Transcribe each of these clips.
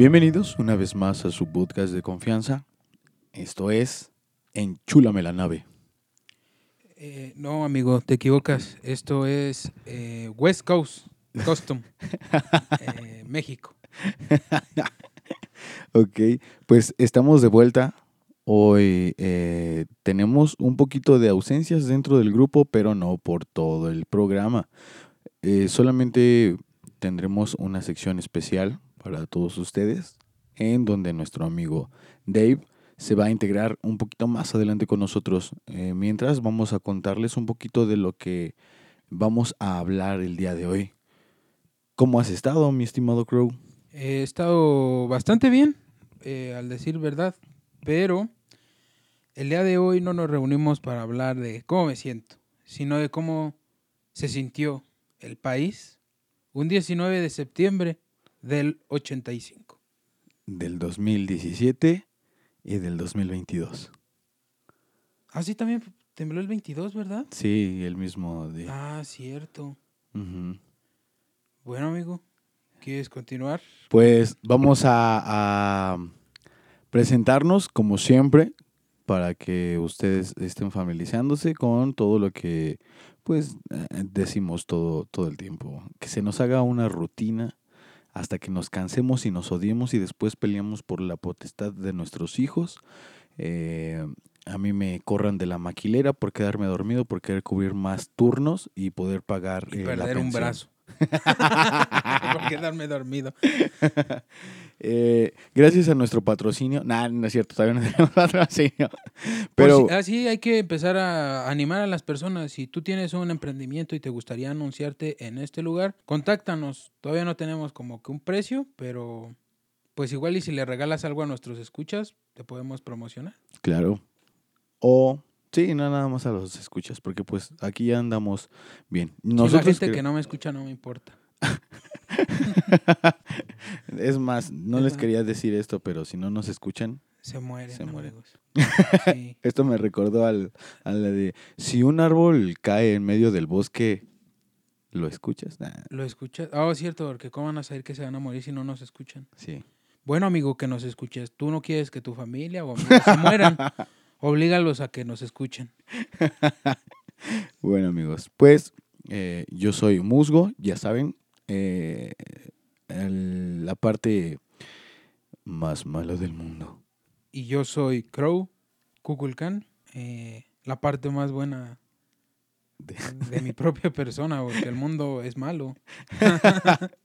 Bienvenidos una vez más a su podcast de confianza. Esto es Enchúlame la nave. Eh, no, amigo, te equivocas. Esto es eh, West Coast Custom, eh, México. Ok, pues estamos de vuelta. Hoy tenemos un poquito de ausencias dentro del grupo, pero no por todo el programa. Solamente tendremos una sección especial para todos ustedes, en donde nuestro amigo Dave se va a integrar un poquito más adelante con nosotros. Eh, mientras vamos a contarles un poquito de lo que vamos a hablar el día de hoy. ¿Cómo has estado, mi estimado Crow? He estado bastante bien, eh, al decir verdad, pero el día de hoy no nos reunimos para hablar de cómo me siento, sino de cómo se sintió el país un 19 de septiembre del 85. Del 2017 y del 2022. Así también tembló el 22, ¿verdad? Sí, el mismo día. Ah, cierto. Bueno, amigo, ¿quieres continuar? Pues vamos a, a presentarnos como siempre para que ustedes estén familiarizándose con todo lo que pues eh, decimos todo, todo el tiempo. Que se nos haga una rutina hasta que nos cansemos y nos odiemos y después peleamos por la potestad de nuestros hijos. Eh, a mí me corran de la maquilera por quedarme dormido, por querer cubrir más turnos y poder pagar Y eh, la un brazo. Por quedarme dormido. Eh, gracias a nuestro patrocinio. Nah, no es cierto, todavía no tenemos patrocinio. Pero Pero así hay que empezar a animar a las personas. Si tú tienes un emprendimiento y te gustaría anunciarte en este lugar, contáctanos. Todavía no tenemos como que un precio, pero pues igual y si le regalas algo a nuestros escuchas, te podemos promocionar. claro. O sí, no nada más a los escuchas, porque pues aquí ya andamos bien. La Nosotros gente cre- que no me escucha no me importa. es más, no Es les quería decir esto, pero si no nos escuchan, Se mueren. Se mueren. Sí. esto me recordó al, a la de si un árbol cae en medio del bosque, ¿lo escuchas? Nah, ¿Lo escuchas? Ah, cierto, porque ¿cómo van a saber que se van a morir si no nos escuchan? sí. Bueno, amigo, que nos escuches. Tú no quieres que tu familia o amigos se mueran. Oblígalos a que nos escuchen. Bueno, amigos, pues eh, yo soy Musgo, ya saben, eh, el- la parte más mala del mundo. Y yo soy Crow, Kukulkan, eh, la parte más buena De- de mi propia persona, porque el mundo es malo.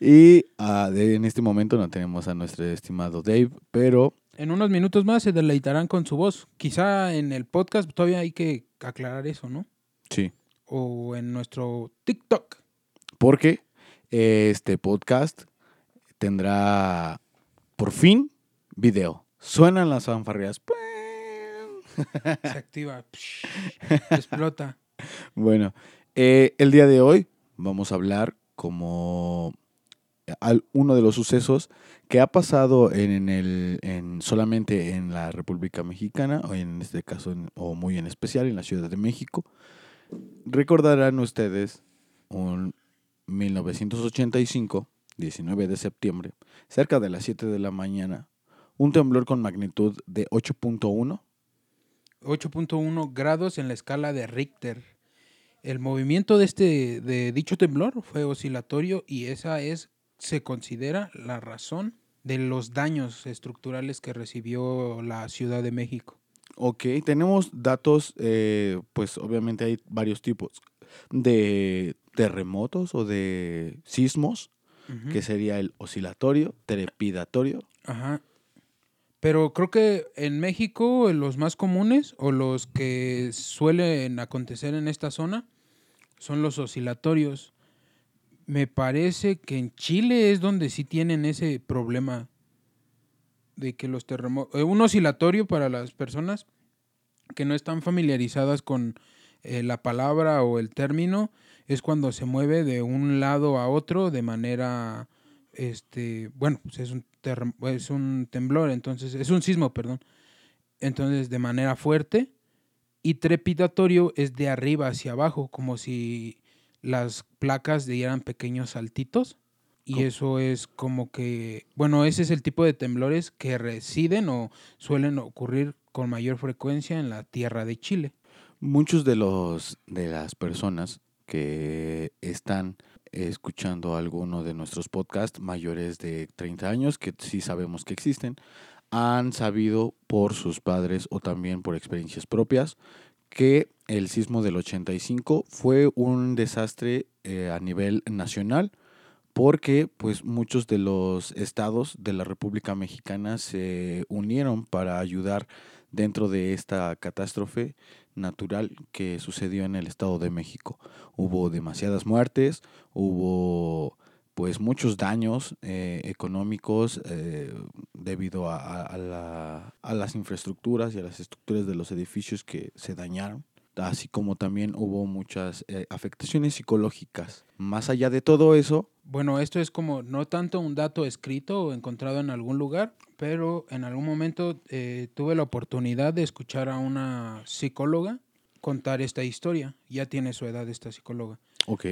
Y ah, de- en este momento no tenemos a nuestro estimado Dave, pero En unos minutos más se deleitarán con su voz. Quizá en el podcast todavía hay que aclarar eso, ¿no? sí, O en nuestro TikTok. porque este podcast tendrá por fin video. Suenan las fanfarrias. Se activa. explota. Bueno, eh, el día de hoy vamos a hablar como uno de los sucesos que ha pasado en el en solamente en la República Mexicana o en este caso o muy en especial en la Ciudad de México. Recordarán ustedes un 1985, 19 de septiembre, cerca de las 7 de la mañana, un temblor con magnitud de 8.1 8.1 grados en la escala de Richter. El movimiento de este de dicho temblor fue oscilatorio y esa es se considera la razón de los daños estructurales que recibió la Ciudad de México. Ok, tenemos datos, eh, pues obviamente hay varios tipos de terremotos o de sismos, que sería el oscilatorio, trepidatorio. Ajá. Pero creo que en México los más comunes o los que suelen acontecer en esta zona son los oscilatorios. Me parece que en Chile es donde sí tienen ese problema de que los terremotos... un oscilatorio para las personas que no están familiarizadas con eh, la palabra o el término es cuando se mueve de un lado a otro de manera este, bueno, pues es un, es un temblor, entonces, es un sismo, perdón. Entonces, de manera fuerte. Y trepidatorio es de arriba hacia abajo, como si las placas dieran pequeños saltitos. Y eso es como que, bueno, ese es el tipo de temblores que residen o suelen ocurrir con mayor frecuencia en la tierra de Chile. Muchos de los de las personas que están escuchando alguno de nuestros podcasts mayores de 30 años, que sí sabemos que existen, han sabido por sus padres o también por experiencias propias que el sismo del 85 fue un desastre eh, a nivel nacional porque pues muchos de los estados de la República Mexicana se unieron para ayudar dentro de esta catástrofe natural que sucedió en el Estado de México. Hubo demasiadas muertes, hubo pues muchos daños eh, económicos eh, debido a, a- a la- a las infraestructuras y a las estructuras de los edificios que se dañaron, así como también hubo muchas eh, afectaciones psicológicas. Más allá de todo eso, Bueno, esto es como no tanto un dato escrito o encontrado en algún lugar, pero en algún momento eh, tuve la oportunidad de escuchar a una psicóloga contar esta historia. Ya tiene su edad esta psicóloga. ok,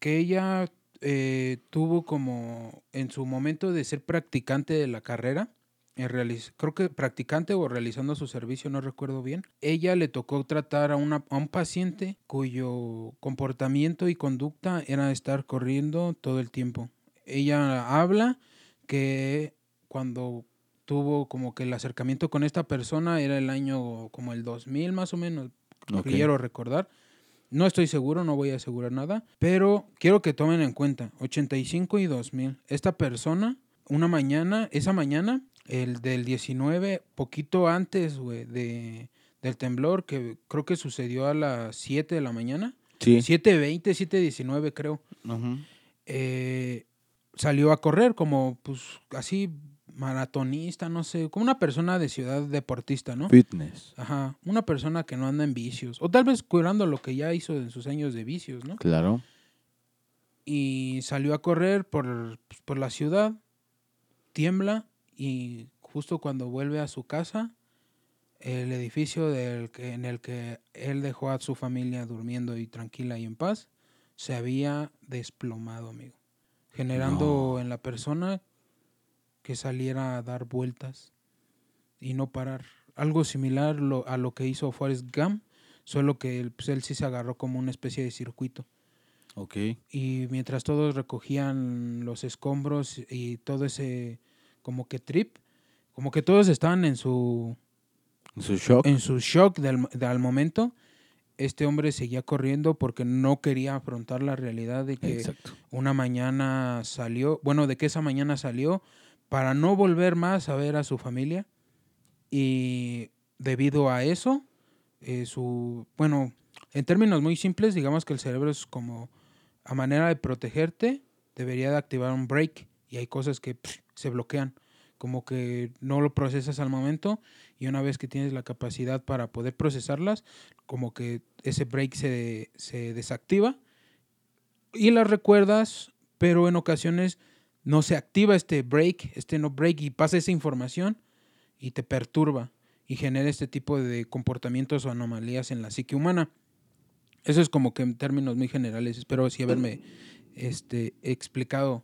Que ella eh, tuvo como en su momento de ser practicante de la carrera, creo que practicante o realizando su servicio, no recuerdo bien. Ella le tocó tratar a, una, a un paciente cuyo comportamiento y conducta era estar corriendo todo el tiempo. Ella habla que cuando tuvo como que el acercamiento con esta persona era el año como el 2000 más o menos, ok, quiero recordar. No estoy seguro, no voy a asegurar nada, pero quiero que tomen en cuenta 85 y 2000. Esta persona, una mañana, esa mañana, el del 19, poquito antes, güey, de, del temblor, que creo que sucedió a las 7 de la mañana, sí, 7.20, 7.19 creo, eh, salió a correr como, pues, así, maratonista, no sé, como una persona de ciudad deportista, ¿no? fitness, Ajá, una persona que no anda en vicios, o tal vez curando lo que ya hizo en sus años de vicios, ¿no? claro, Y salió a correr por, pues, por la ciudad, tiembla y justo cuando vuelve a su casa, el edificio del que, en el que él dejó a su familia durmiendo y tranquila y en paz, se había desplomado, amigo, generando No. en la persona que saliera a dar vueltas y no parar. Algo similar lo- a lo que hizo Forrest Gump, solo que él, pues, él sí se agarró como una especie de circuito. ok, Y mientras todos recogían los escombros y todo ese como que trip, como que todos estaban en su su shock, en su shock del, del momento, este hombre seguía corriendo porque no quería afrontar la realidad de que exacto, una mañana salió, bueno, de que esa mañana salió para no volver más a ver a su familia. Y debido a eso, eh, su, bueno, en términos muy simples, digamos que el cerebro es como a manera de protegerte, debería de activar un break. Y hay cosas que se bloquean, como que no lo procesas al momento. Y una vez que tienes la capacidad para poder procesarlas, como que ese break se, se desactiva. Y las recuerdas, pero en ocasiones no se activa este break, este no break y pasa esa información y te perturba y genera este tipo de comportamientos o anomalías en la psique humana. Eso es como que en términos muy generales, espero sí haberme este, explicado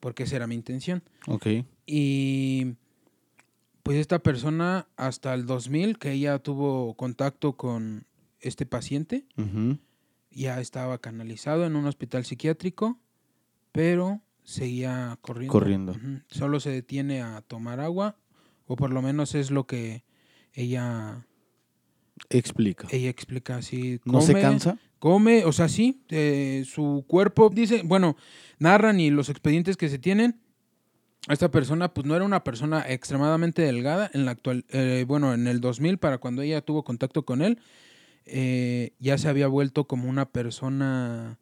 por qué esa era mi intención. ok, Y pues esta persona hasta el 2000 que ella tuvo contacto con este paciente, ya estaba canalizado en un hospital psiquiátrico, pero seguía corriendo. Corriendo. Solo se detiene a tomar agua, o por lo menos es lo que ella, explica, ella explica así. no se cansa, Come, o sea, sí, eh, su cuerpo, dice, bueno, narran y los expedientes que se tienen, esta persona pues no era una persona extremadamente delgada en la actual, eh, bueno, en el 2000 para cuando ella tuvo contacto con él, eh, ya se había vuelto como una persona,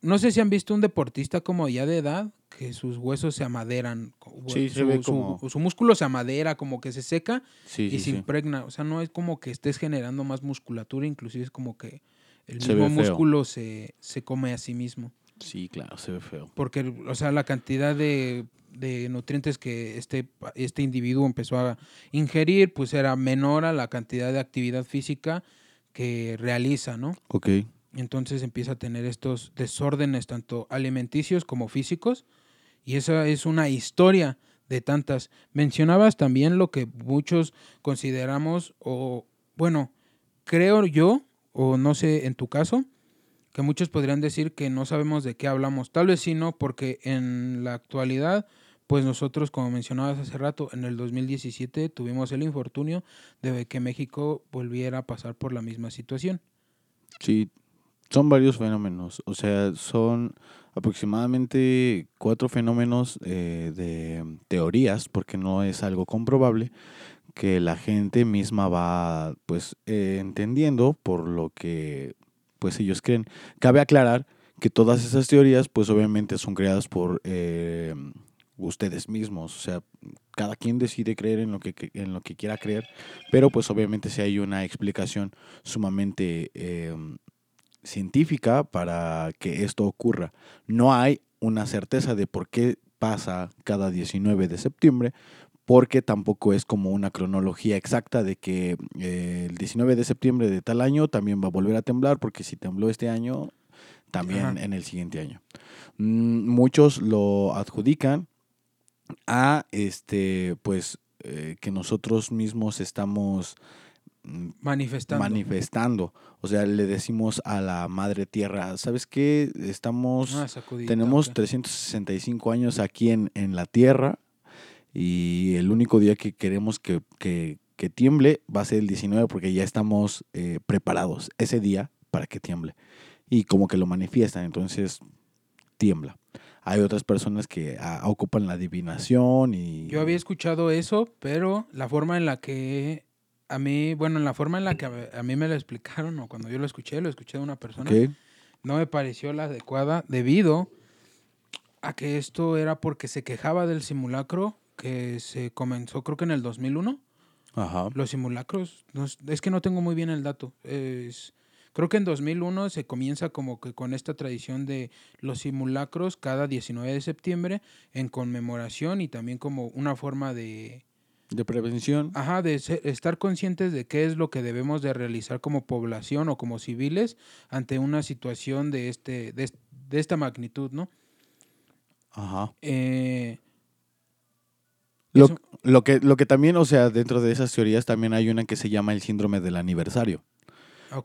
no sé si han visto un deportista como ya de edad, que sus huesos se amaderan, Sí, se su, ve su- como- su músculo se amadera, como que se seca sí, y sí, se impregna. O sea, no es como que estés generando más musculatura, inclusive es como que el Se mismo ve músculo se, se come a sí mismo. sí, claro, se ve feo, Porque, o sea, la cantidad de, de nutrientes que este, este individuo empezó a ingerir, pues era menor a la cantidad de actividad física que realiza, ¿no? ok, Entonces empieza a tener estos desórdenes tanto alimenticios como físicos Y esa es una historia de tantas. Mencionabas también lo que muchos consideramos, o bueno, creo yo, o no sé en tu caso, que muchos podrían decir que no sabemos de qué hablamos. Tal vez sí no, porque en la actualidad, pues nosotros, como mencionabas hace rato, en el 2017 tuvimos el infortunio de que México volviera a pasar por la misma situación. Sí, son varios fenómenos, o sea, son aproximadamente cuatro fenómenos eh, de teorías, porque no es algo comprobable, que la gente misma va pues eh, entendiendo por lo que pues ellos creen. Cabe aclarar que todas esas teorías pues obviamente son creadas por eh, ustedes mismos, o sea, cada quien decide creer en lo que en lo que quiera creer, pero pues obviamente si hay una explicación sumamente científica para que esto ocurra. No hay una certeza de por qué pasa cada 19 de septiembre, porque tampoco es como una cronología exacta de que eh, el 19 de septiembre de tal año también va a volver a temblar, porque si tembló este año, también en el siguiente año. Mm, muchos lo adjudican a este, pues, eh, que nosotros mismos estamos manifestando. manifestando. O sea, le decimos a la madre tierra, ¿sabes qué? Estamos, tenemos 365 años aquí en, en, la tierra y el único día que queremos que, que, que tiemble va a ser el 19 porque ya estamos eh, preparados ese día para que tiemble. Y como que lo manifiestan, entonces tiembla. Hay otras personas que ah, ocupan la adivinación y... Yo había escuchado eso, pero la forma en la que a mí, bueno, en la forma en la que a, mí me lo explicaron, o cuando yo lo escuché, lo escuché de una persona, no me pareció la adecuada debido a que esto era porque se quejaba del simulacro que se comenzó creo que en el 2001. Ajá. Los simulacros, es que no tengo muy bien el dato. Es, creo que en 2001 se comienza como que con esta tradición de los simulacros cada 19 de septiembre en conmemoración y también como una forma de de prevención. Ajá, de estar conscientes de qué es lo que debemos de realizar como población o como civiles ante una situación de, este, de, esta magnitud, ¿no? Ajá. Eh, lo, lo, que, lo que también, o sea, dentro de esas teorías también hay una que se llama el síndrome del aniversario.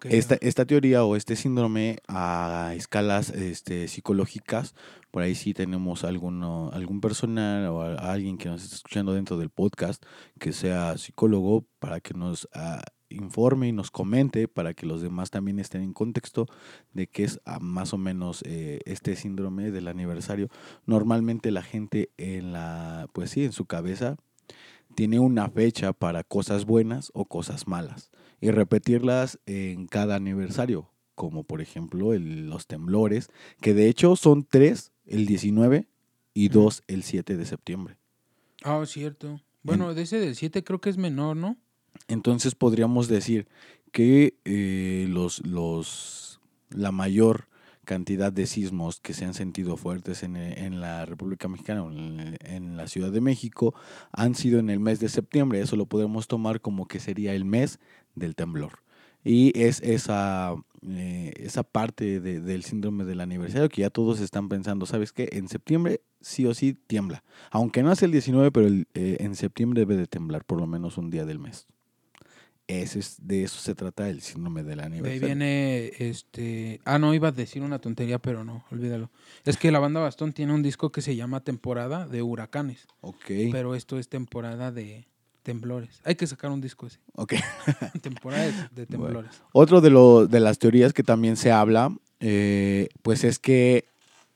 Esta, esta, teoría o este síndrome a escalas este, psicológicas, por ahí sí tenemos alguno, algún personal o alguien que nos esté escuchando dentro del podcast que sea psicólogo para que nos ah, informe y nos comente para que los demás también estén en contexto de qué es ah, más o menos eh, este síndrome del aniversario. Normalmente la gente en la, pues sí, en su cabeza tiene una fecha para cosas buenas o cosas malas y repetirlas en cada aniversario, como por ejemplo los temblores, que de hecho son tres el 19 y dos el 7 de septiembre. Ah, cierto. Bueno, de ese del 7 creo que es menor, ¿no? Entonces podríamos decir que eh, los, los, la mayor cantidad de sismos que se han sentido fuertes en, eh, en la República Mexicana, en, en, la Ciudad de México, han sido en el mes de septiembre. Eso lo podemos tomar como que sería el mes del temblor. Y es esa, eh, esa parte del síndrome del aniversario que ya todos están pensando, ¿sabes qué? En septiembre sí o sí tiembla. Aunque no es el 19, pero eh, en septiembre debe de temblar por lo menos un día del mes. Ese es, de eso se trata el síndrome del aniversario. ahí viene, este... Ah, no, iba a decir una tontería, pero no, olvídalo. Es que la banda Bastón tiene un disco que se llama Temporada de Huracanes. Ok. Pero esto es temporada de temblores. Hay que sacar un disco ese. Ok. temporada de, temblores. Otro de, lo, de las teorías que también se habla, eh, pues es que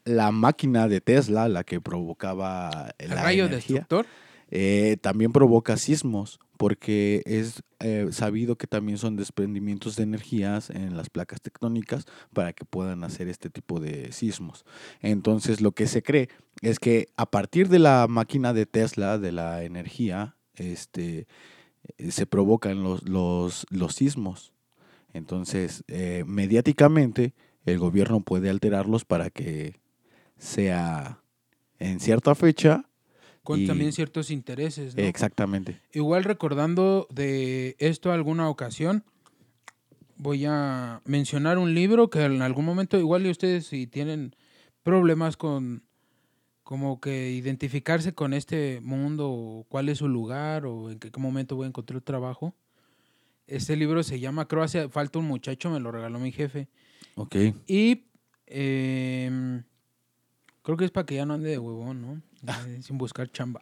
la máquina de Tesla, la que provocaba el rayo destructor, eh, también provoca sismos porque es eh, sabido que también son desprendimientos de energías en las placas tectónicas para que puedan hacer este tipo de sismos. Entonces lo que se cree es que a partir de la máquina de Tesla, de la energía, este, eh, se provocan los, los, los sismos. Entonces, eh, mediáticamente, el gobierno puede alterarlos para que sea en cierta fecha con también ciertos intereses. ¿no? Exactamente. Igual recordando de esto alguna ocasión, voy a mencionar un libro que en algún momento, igual y ustedes si tienen problemas con, como que identificarse con este mundo, o cuál es su lugar, o en qué, momento voy a encontrar trabajo. Este libro se llama Creo hace falta un muchacho, me lo regaló mi jefe. Ok. Y em, creo que es para que ya no ande de huevón, ¿no? Eh, Sin buscar chamba.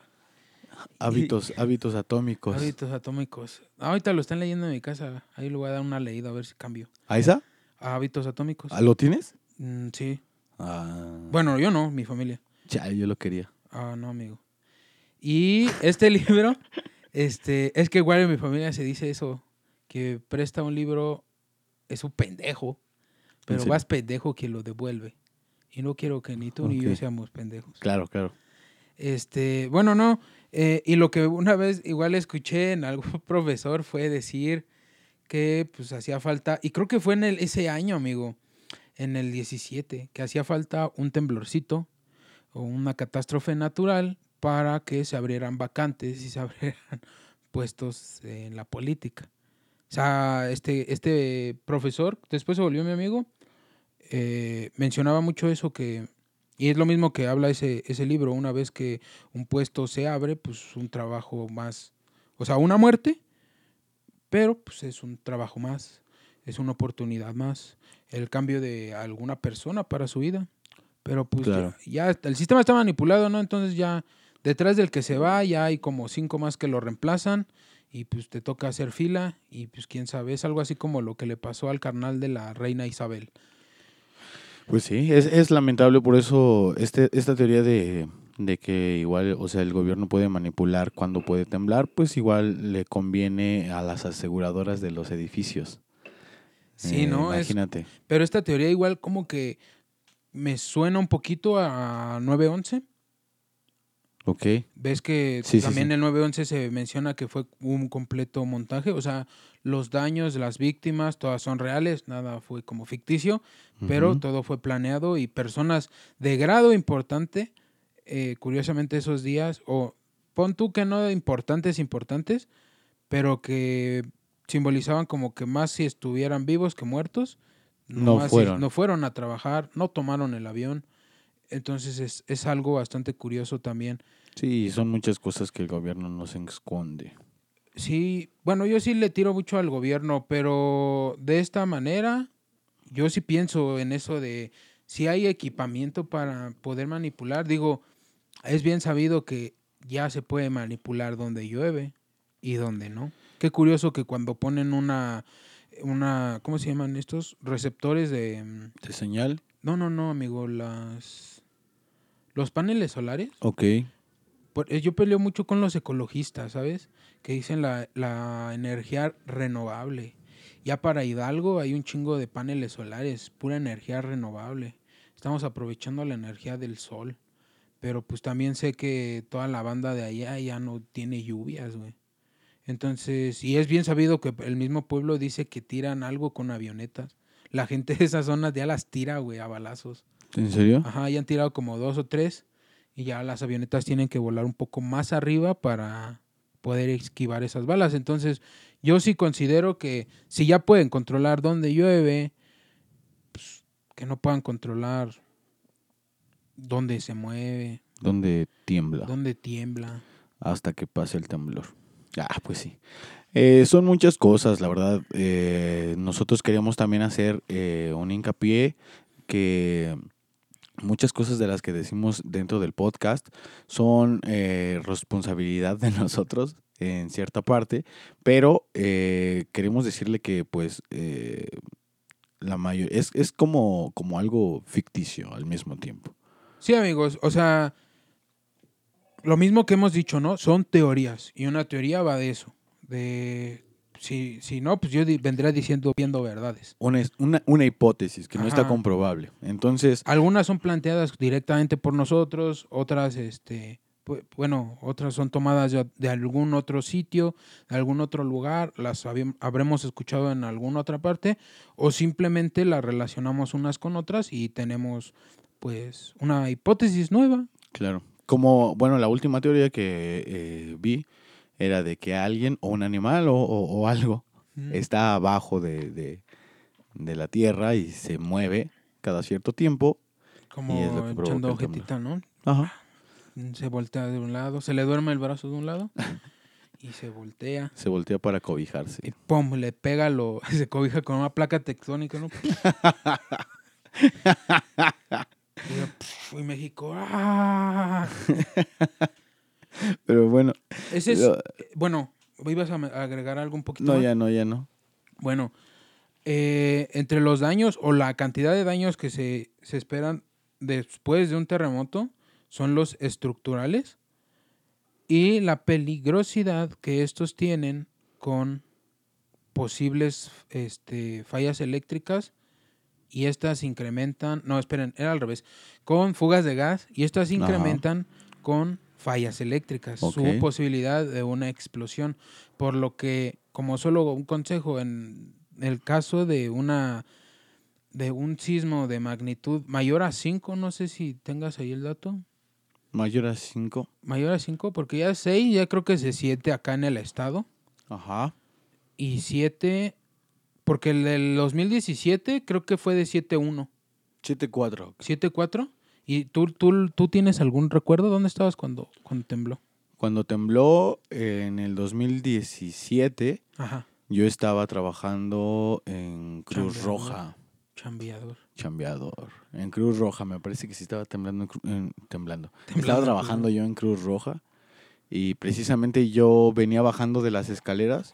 Hábitos, hábitos atómicos. Hábitos atómicos. Ah, Ahorita lo están leyendo en mi casa. Ahí le voy a dar una leída a ver si cambio. ¿A esa? Hábitos atómicos. ¿Ah, ¿Lo tienes? Mm, sí. Ah, Bueno, yo no, mi familia. Ya, yo lo quería. Ah, no, amigo. Y este libro, este, es que igual en mi familia se dice eso, que presta un libro, es un pendejo, pero más pendejo que lo devuelve. Y no quiero que ni tú ni yo seamos pendejos. Claro, claro. Este, bueno, no. eh, y lo que una vez igual escuché en algún profesor fue decir que pues hacía falta, y creo que fue en el, ese año, amigo, en el 17, que hacía falta un temblorcito o una catástrofe natural para que se abrieran vacantes y se abrieran puestos en la política. O sea, este, este profesor, después se volvió mi amigo, eh, mencionaba mucho eso que, y es lo mismo que habla ese, ese libro, una vez que un puesto se abre, pues un trabajo más, o sea, una muerte, pero pues es un trabajo más, es una oportunidad más, el cambio de alguna persona para su vida. Pero pues Claro. ya, ya el sistema está manipulado, ¿no? Entonces ya detrás del que se va ya hay como cinco más que lo reemplazan y pues te toca hacer fila y pues quién sabe, es algo así como lo que le pasó al carnal de la reina Isabel. Pues sí, es, es lamentable por eso este, esta teoría de, de que igual, o sea, el gobierno puede manipular cuando puede temblar, pues igual le conviene a las aseguradoras de los edificios. Sí, Eh, ¿no? Es- Imagínate. pero esta teoría igual como que me suena un poquito a 911. Ok. Ves que Sí, sí, también sí. el 911 se menciona que fue un completo montaje, o sea, los daños, las víctimas, todas son reales, nada fue como ficticio, pero todo fue planeado y personas de grado importante, eh, curiosamente esos días, o pon tú que no importantes, importantes, pero que simbolizaban como que más si estuvieran vivos que muertos, No fueron. no fueron a trabajar, no tomaron el avión. Entonces es, es algo bastante curioso también. Sí, son muchas cosas que el gobierno nos esconde. Sí, bueno, yo sí le tiro mucho al gobierno, pero de esta manera, yo sí pienso en eso de si hay equipamiento para poder manipular. Digo, es bien sabido que ya se puede manipular donde llueve y donde no. Qué curioso que cuando ponen una, una, ¿cómo se llaman estos? Receptores de... mm, ¿De señal? No, no, no, amigo, las... Los paneles solares. Ok. Eh, yo peleo mucho con los ecologistas, ¿sabes? Que dicen la, la energía renovable. Ya para Hidalgo hay un chingo de paneles solares, pura energía renovable. Estamos aprovechando la energía del sol. Pero pues también sé que toda la banda de allá ya no tiene lluvias, güey. Entonces, y es bien sabido que el mismo pueblo dice que tiran algo con avionetas. La gente de esas zonas ya las tira, güey, a balazos. ¿En serio? Ajá, ya han tirado como dos o tres y ya las avionetas tienen que volar un poco más arriba para poder esquivar esas balas. Entonces, yo sí considero que si ya pueden controlar dónde llueve, pues, que no puedan controlar dónde se mueve, ¿Dónde tiembla? dónde tiembla. hasta que pase el temblor. Ah, pues sí. Eh, son muchas cosas, la verdad. Eh, nosotros queríamos también hacer eh, un hincapié que muchas cosas de las que decimos dentro del podcast son responsabilidad de nosotros en cierta parte, pero queremos decirle que pues la mayor es, es como, como algo ficticio al mismo tiempo. Sí, amigos, o sea, lo mismo que hemos dicho, ¿no? Son teorías y una teoría va de eso, de si, si no, pues yo vendría diciendo viendo verdades. Una, una, una hipótesis que no está comprobable. Entonces, Algunas son planteadas directamente por nosotros, otras, este, bueno, otras son tomadas ya de algún otro sitio, de algún otro lugar, las habremos escuchado en alguna otra parte, o simplemente las relacionamos unas con otras y tenemos, pues, una hipótesis nueva. Claro. Como, bueno, la última teoría que eh, vi era de que alguien o un animal o, o- o algo está abajo de, de- de la tierra y se mueve cada cierto tiempo. Como y es lo que provoca echando hojetita, ¿no? Ajá. se voltea de un lado, se le duerme el brazo de un lado y se voltea. Se voltea para cobijarse. Y pum, le pega lo, se cobija con una placa tectónica, ¿no? y, yo, pf, y México, ¡ah! Pero bueno, Ese es, Lo- eh, bueno, ibas a agregar algo un poquito no, más? ya no, ya no. Bueno, eh, entre los daños o la cantidad de daños que se, se esperan después de un terremoto son los estructurales y la peligrosidad que estos tienen con posibles este, fallas eléctricas y estas incrementan, no, esperen, era al revés, con fugas de gas y estas Ajá. incrementan con fallas eléctricas, su posibilidad de una explosión, por lo que como solo un consejo en el caso de una de un sismo de magnitud mayor a 5, no sé si tengas ahí el dato, Mayor a 5. mayor a 5, porque ya 6 ya creo que se 7 acá en el estado Ajá. y 7 porque el del 2017 creo que fue de 7-1. 7-4. 7-4. ¿Y tú, tú, tú tienes algún recuerdo? ¿Dónde estabas cuando, cuando tembló? Cuando tembló eh, en el 2017, Ajá. yo estaba trabajando en Cruz Chambeador. Roja. Chambeador. Chambeador. En Cruz Roja, me parece que sí estaba temblando. en temblando. Temblando Estaba trabajando yo en Cruz Roja. Y precisamente yo venía bajando de las escaleras.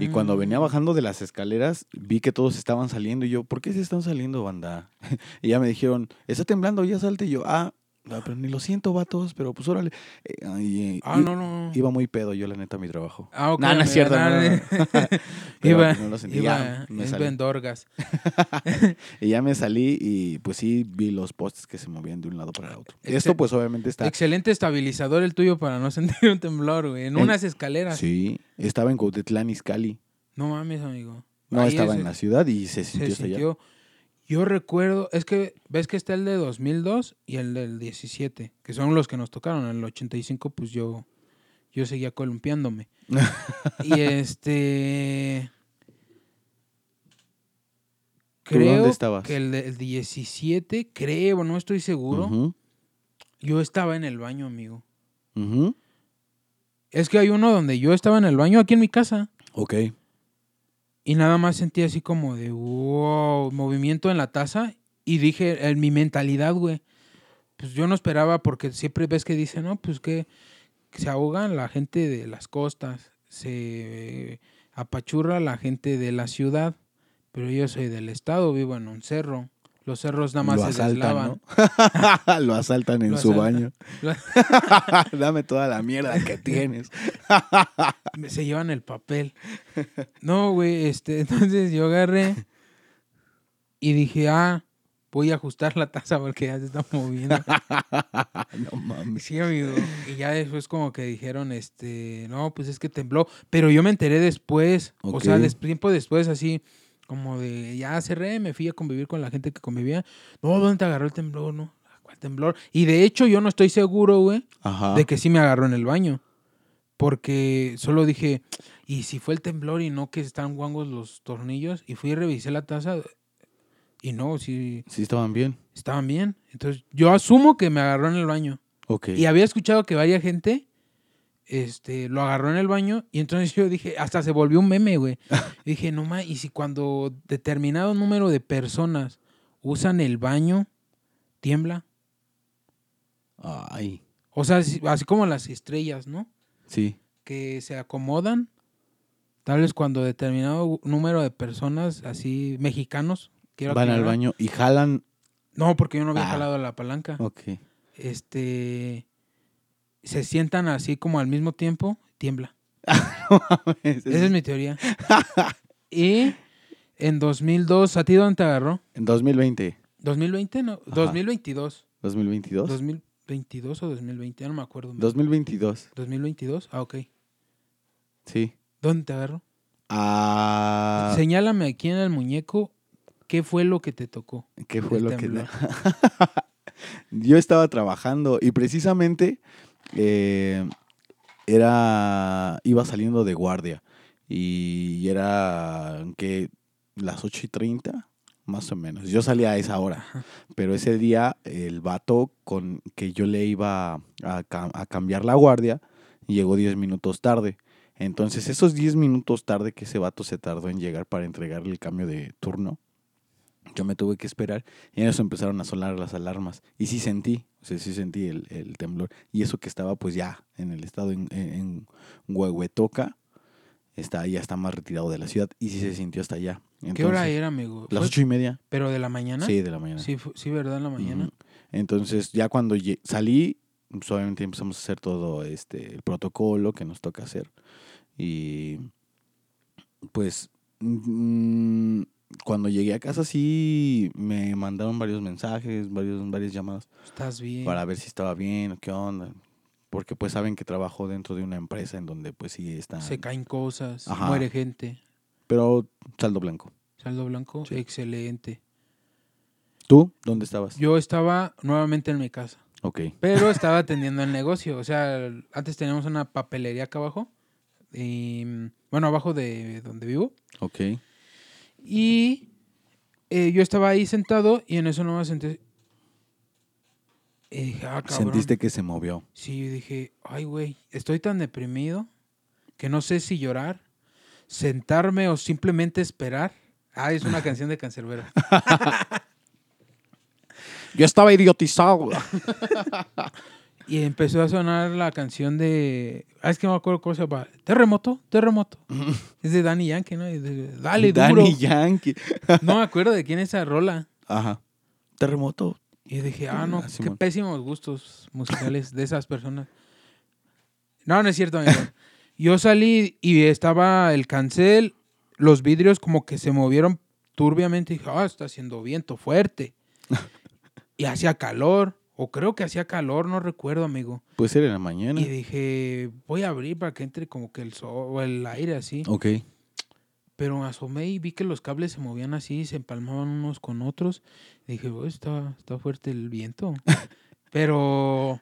Y cuando venía Mm. bajando de las escaleras, vi que todos estaban saliendo. Y yo, ¿por qué se están saliendo, banda? y ya me dijeron, está temblando, ya salte. Y yo, ah, pero ni lo siento, vatos, pero pues órale. Eh, y- Ah, y- no, no. Iba muy pedo yo, la neta, a mi trabajo. Ah, ok. No, no es cierto, ah, no, no, no. Iba, no lo sentí, iba ya me en salí. Vendorgas. Y ya me salí y pues sí vi los postes que se movían de un lado para el otro. Excel- Esto pues obviamente está... Excelente estabilizador el tuyo para no sentir un temblor, güey. En unas escaleras. Sí, estaba en Cuautitlán, Izcalli. No mames, amigo. No Ahí estaba es- en la ciudad y se se sintió hasta allá. Yo recuerdo, es que ves que está el de 2002 y el del 17, que son los que nos tocaron. En el 85, pues yo, yo seguía columpiándome. y este. ¿Tú dónde Creo estabas? que el del 17, creo, no estoy seguro. Yo estaba en el baño, amigo. Es que hay uno donde yo estaba en el baño aquí en mi casa. Ok. Y nada más sentí así como de wow, movimiento en la taza. Y dije, en mi mentalidad, güey, pues yo no esperaba porque siempre ves que dicen, no, pues que se ahogan la gente de las costas, se apachurra la gente de la ciudad. Pero yo soy del estado, vivo en un cerro. Los cerros nada más Lo se asaltan, deslavan. ¿no? Lo asaltan en Lo su asaltan. baño. Dame toda la mierda que tienes. se llevan el papel. No, güey, este, entonces yo agarré y dije, ah, voy a ajustar la taza porque ya se está moviendo. no mames. Sí, amigo. Y ya después como que dijeron, este, no, pues es que tembló. Pero yo me enteré después, o sea, tiempo después, así, como de, ya cerré, me fui a convivir con la gente que convivía. No, ¿dónde te agarró el temblor? No, ¿cuál temblor? Y de hecho yo no estoy seguro, güey, Ajá. de que sí me agarró en el baño. Porque solo dije, ¿y si fue el temblor y no que están guangos los tornillos? Y fui y revisé la taza y no, sí Sí estaban bien. estaban bien. Entonces yo asumo que me agarró en el baño. Ok. Y había escuchado que varias gente este, lo agarró en el baño y entonces yo dije, hasta se volvió un meme, güey. dije, no más, y si cuando determinado número de personas usan el baño, tiembla. Ay. O sea, así, así como las estrellas, ¿no? Sí. Que se acomodan. Tal vez cuando determinado número de personas, así mexicanos, quiero Van al baño y jalan. No, porque yo no había Ah. jalado la palanca. Ok. Este. Se sientan así como al mismo tiempo, tiembla. Ese Esa es mi teoría. y en 2002, ¿a ti dónde te agarró? En 2020. ¿2020? No, Ajá. 2022. 2022. 2022 o 2020, ya no me acuerdo. 2022. 2022, ah, ok. Sí. ¿Dónde te agarró? Ah, Señálame aquí en el muñeco qué fue lo que te tocó. ¿Qué fue lo que... temblor. Yo estaba trabajando y precisamente eh, era... Iba saliendo de guardia y era que las 8 y 30, más o menos. Yo salía a esa hora, pero ese día el vato con que yo le iba a, a cambiar la guardia llegó 10 minutos tarde. Entonces, esos 10 minutos tarde que ese vato se tardó en llegar para entregarle el cambio de turno, yo me tuve que esperar y en eso empezaron a sonar las alarmas. Y sí sentí, o sea, sí sentí el, el temblor. Y eso que estaba pues ya en el estado en, en, Huehuetoca, está, ya está más retirado de la ciudad y sí se sintió hasta allá. ¿Qué hora era, amigo? Las ¿Fue- ocho y media. ¿Pero de la mañana? Sí, de la mañana. Sí, sí, ¿verdad? En la mañana. Entonces, ya cuando salí, pues, obviamente empezamos a hacer todo este el protocolo que nos toca hacer. Y pues mm, cuando llegué a casa sí me mandaron varios mensajes, varios, varias llamadas Estás bien. para ver si estaba bien o qué onda. Porque pues saben que trabajo dentro de una empresa en donde pues sí está... Se caen cosas, Ajá. muere gente. Pero saldo blanco. Saldo blanco, Sí. excelente. ¿Tú? ¿Dónde estabas? Yo estaba nuevamente en mi casa, Ok. pero estaba atendiendo el negocio. O sea, antes teníamos una papelería acá abajo. Y, bueno, abajo de donde vivo. Ok. Y eh, yo estaba ahí sentado y en eso no me senté. Y dije, ah, cabrón. Sentiste que se movió. Sí, yo dije, ay, güey, estoy tan deprimido que no sé si llorar, sentarme o simplemente esperar. Ah, es una canción de Cancerbero. Yo estaba idiotizado. Y empezó a sonar la canción de. Ah, es que no me acuerdo cómo se llama. Terremoto, terremoto. es de Danny Yankee, ¿no? De- Dale, duro. Danny Yankee. No me acuerdo de quién es esa rola. Ajá. Terremoto. Y dije, ah, no, Ah, qué pésimos gustos musicales de esas personas. No, no es cierto, amigo. Yo salí y estaba el cancel, los vidrios como que se movieron turbiamente. Y dije, ah, está haciendo viento fuerte. y hacía calor, o creo que hacía calor, no recuerdo, amigo. Pues era en la mañana. Y dije, voy a abrir para que entre como que el sol o el aire así. Ok. Pero me asomé y vi que los cables se movían así, se empalmaban unos con otros. dije, "Oh, está, está fuerte el viento. Pero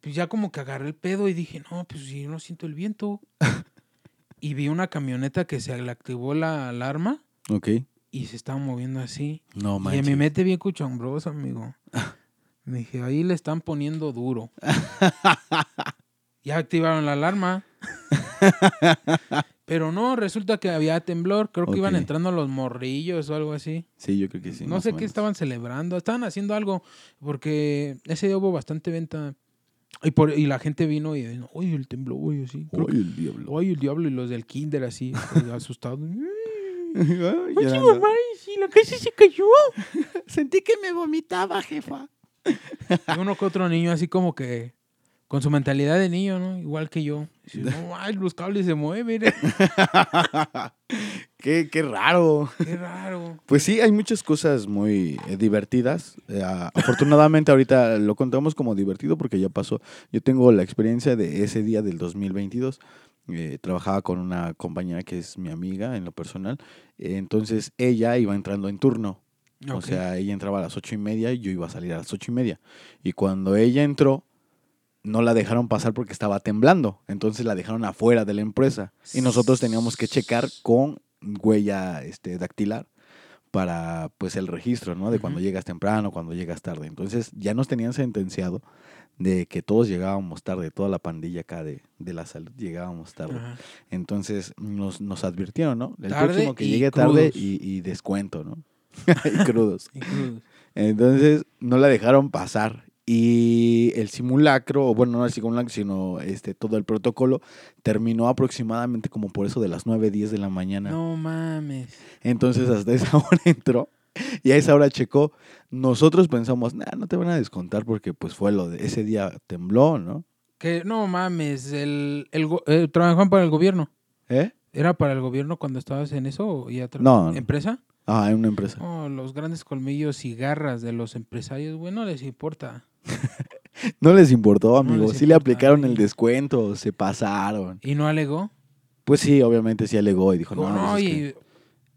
pues ya como que agarré el pedo y dije, no, pues si yo no siento el viento. y vi una camioneta que se le activó la alarma Ok. y se estaba moviendo así. No y manches. mi mente bien cuchambrosa, amigo. Me dije, ahí le están poniendo duro. ya activaron la alarma. Pero no, resulta que había temblor. Creo que iban entrando los morrillos o algo así. Sí, yo creo que sí. no sé qué estaban celebrando. Estaban haciendo algo porque ese día hubo bastante venta. Y, por, y la gente vino y dijo, oye, el temblor, oye, así. Oye, el diablo. Oye, el diablo y los del kinder así, pues, asustados. Ay, Oye, mamá, ¿y si la casa se cayó? Sentí que me vomitaba, jefa. Y uno que otro niño así como que con su mentalidad de niño, ¿no? Igual que yo. Dice, no, ay, los cables se mueven. qué, qué raro. Qué raro. Pues sí, hay muchas cosas muy eh, divertidas. Eh, afortunadamente ahorita lo contamos como divertido porque ya pasó. Yo tengo la experiencia de ese día del 2022. Eh, trabajaba con una compañera que es mi amiga en lo personal. Entonces ella iba entrando en turno. O sea, ella entraba a las ocho y media y yo iba a salir a las ocho y media. Y cuando ella entró, no la dejaron pasar porque estaba temblando. Entonces la dejaron afuera de la empresa. Y nosotros teníamos que checar con huella este, dactilar para pues el registro, ¿no? De cuando llegas temprano, cuando llegas tarde. Entonces ya nos tenían sentenciado de que todos llegábamos tarde, toda la pandilla acá de, de la salud llegábamos tarde. Entonces nos, nos advirtieron, ¿no? El Tarde próximo que llegue tarde y, y descuento, ¿no? y crudos. Y crudos. Entonces no la dejaron pasar. Y el simulacro, o bueno, no el simulacro, sino este, todo el protocolo, terminó aproximadamente como por eso de las 9, 10 de la mañana. No mames. Entonces hasta esa hora entró y a esa hora checó. Nosotros pensamos, nah, no te van a descontar porque pues fue lo de ese día tembló, ¿no? Que no mames. El, el, eh, trabajaban para el gobierno. ¿Eh? ¿Era para el gobierno cuando estabas en eso? o ya No. ¿Empresa? Ah, en una empresa. Oh, los grandes colmillos y garras de los empresarios, güey, no les importa. No les importó, amigo. les sí le aplicaron el descuento, se pasaron. ¿Y no alegó? Pues sí, obviamente sí alegó y dijo, no, no, es y- que